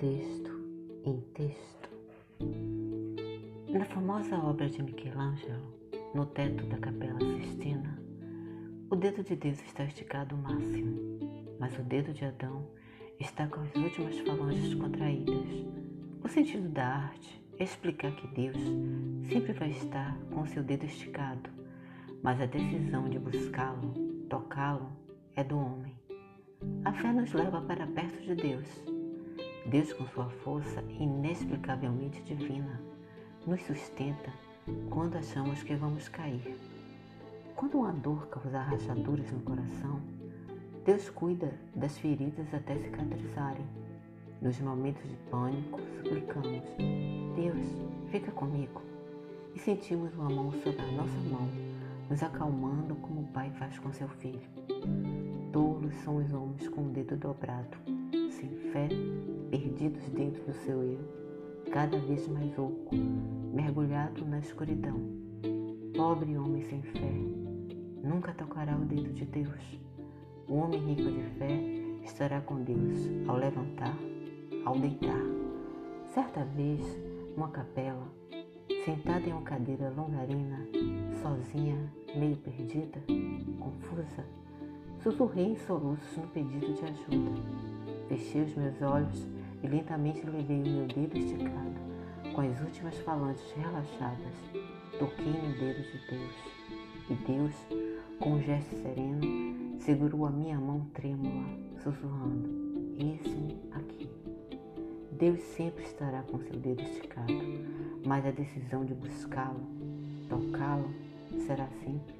texto em texto. Na famosa obra de Michelangelo, no teto da Capela Sistina, o dedo de Deus está esticado ao máximo, mas o dedo de Adão está com as últimas falanges contraídas. O sentido da arte é explicar que Deus sempre vai estar com seu dedo esticado, mas a decisão de buscá-lo, tocá-lo, é do homem. A fé nos leva para perto de Deus Deus, com sua força inexplicavelmente divina, nos sustenta quando achamos que vamos cair. Quando uma dor causa rachaduras no coração, Deus cuida das feridas até cicatrizarem. Nos momentos de pânico, suplicamos: Deus, fica comigo. E sentimos uma mão sobre a nossa mão, nos acalmando como o pai faz com seu filho. Tolos são os homens com o dedo dobrado, sem fé, perdidos dentro do seu eu cada vez mais oco, mergulhado na escuridão. Pobre homem sem fé, nunca tocará o dedo de Deus. O homem rico de fé estará com Deus ao levantar, ao deitar. Certa vez, numa capela, sentada em uma cadeira longarina, sozinha, meio perdida, confusa, sussurrei em soluços no pedido de ajuda. Fechei os meus olhos e lentamente levei o meu dedo esticado, com as últimas falanges relaxadas, toquei no dedo de Deus. E Deus, com um gesto sereno, segurou a minha mão trêmula, sussurrando: Eis-me aqui. Deus sempre estará com seu dedo esticado, mas a decisão de buscá-lo, tocá-lo, será sempre. Texto